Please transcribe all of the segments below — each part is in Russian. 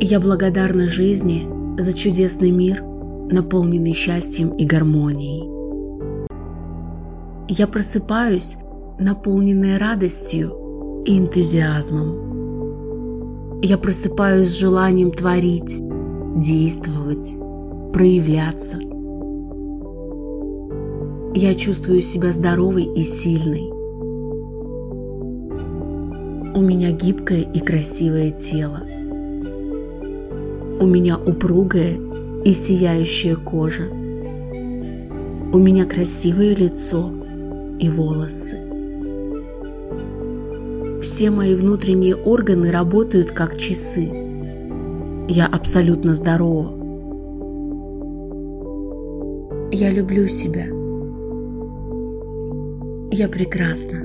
Я благодарна жизни за чудесный мир, наполненный счастьем и гармонией. Я просыпаюсь, наполненная радостью и энтузиазмом. Я просыпаюсь с желанием творить, действовать, проявляться. Я чувствую себя здоровой и сильной. У меня гибкое и красивое тело. У меня упругая и сияющая кожа. У меня красивое лицо и волосы. Все мои внутренние органы работают как часы. Я абсолютно здорова. Я люблю себя. Я прекрасна.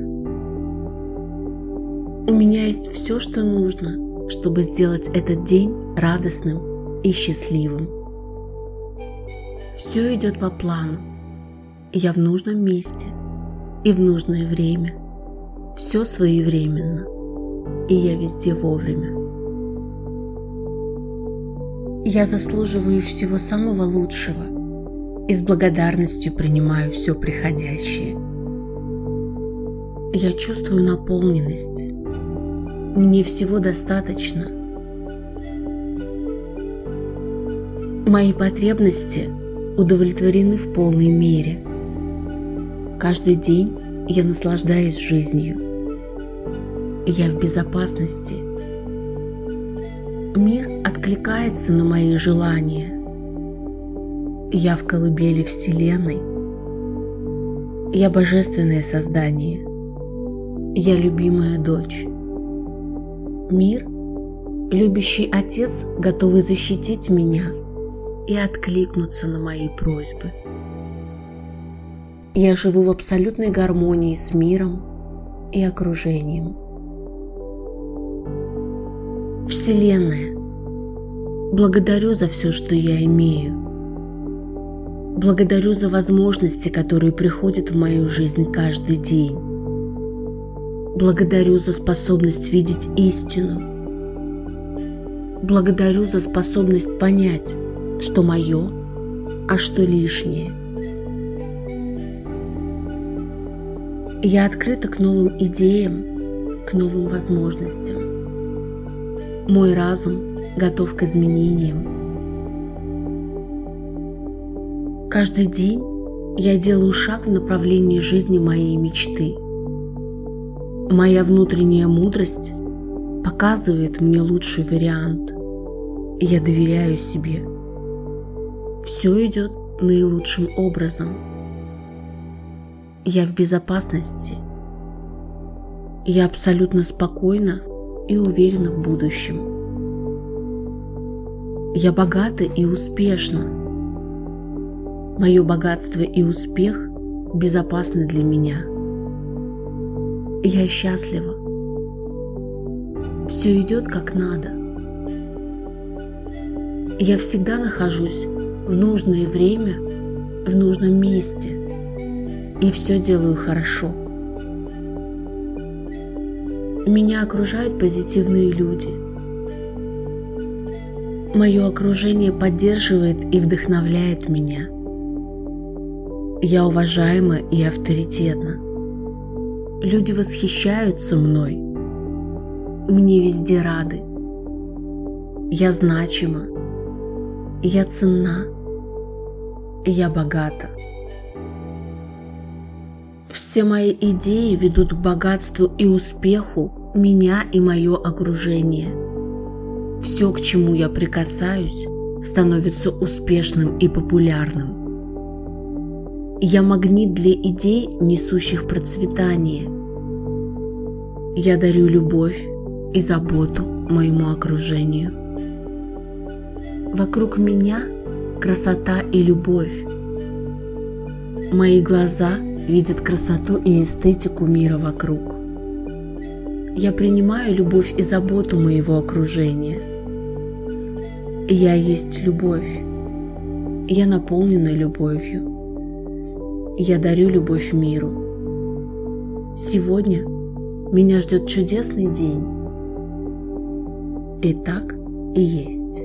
У меня есть все, что нужно, чтобы сделать этот день радостным и счастливым. Все идет по плану. Я в нужном месте и в нужное время. Все своевременно. И я везде вовремя. Я заслуживаю всего самого лучшего и с благодарностью принимаю все приходящее. Я чувствую наполненность. Мне всего достаточно. Мои потребности удовлетворены в полной мере. Каждый день я наслаждаюсь жизнью. Я в безопасности. Мир откликается на мои желания. Я в колыбели Вселенной. Я божественное создание. Я любимая дочь. Мир, любящий отец, готовый защитить меня и откликнуться на мои просьбы. Я живу в абсолютной гармонии с миром и окружением. Вселенная, благодарю за все, что я имею. Благодарю за возможности, которые приходят в мою жизнь каждый день. Благодарю за способность видеть истину. Благодарю за способность понять, что мое, а что лишнее – Я открыта к новым идеям, к новым возможностям. Мой разум готов к изменениям. Каждый день я делаю шаг в направлении жизни моей мечты. Моя внутренняя мудрость показывает мне лучший вариант, я доверяю себе. Все идет наилучшим образом – я в безопасности. Я абсолютно спокойна и уверена в будущем. Я богата и успешна. Мое богатство и успех безопасны для меня. Я счастлива. Все идет как надо. Я всегда нахожусь в нужное время, в нужном месте – и все делаю хорошо. Меня окружают позитивные люди. Мое окружение поддерживает и вдохновляет меня. Я уважаема и авторитетна. Люди восхищаются мной. Мне везде рады. Я значима. Я ценна. Я богата. Все мои идеи ведут к богатству и успеху меня и мое окружение. Все, к чему я прикасаюсь, становится успешным и популярным. Я магнит для идей, несущих процветание. Я дарю любовь и заботу моему окружению. Вокруг меня красота и любовь. Мои глаза – видит красоту и эстетику мира вокруг. Я принимаю любовь и заботу моего окружения. Я есть любовь. Я наполнена любовью. Я дарю любовь миру. Сегодня меня ждет чудесный день. Итак, и есть.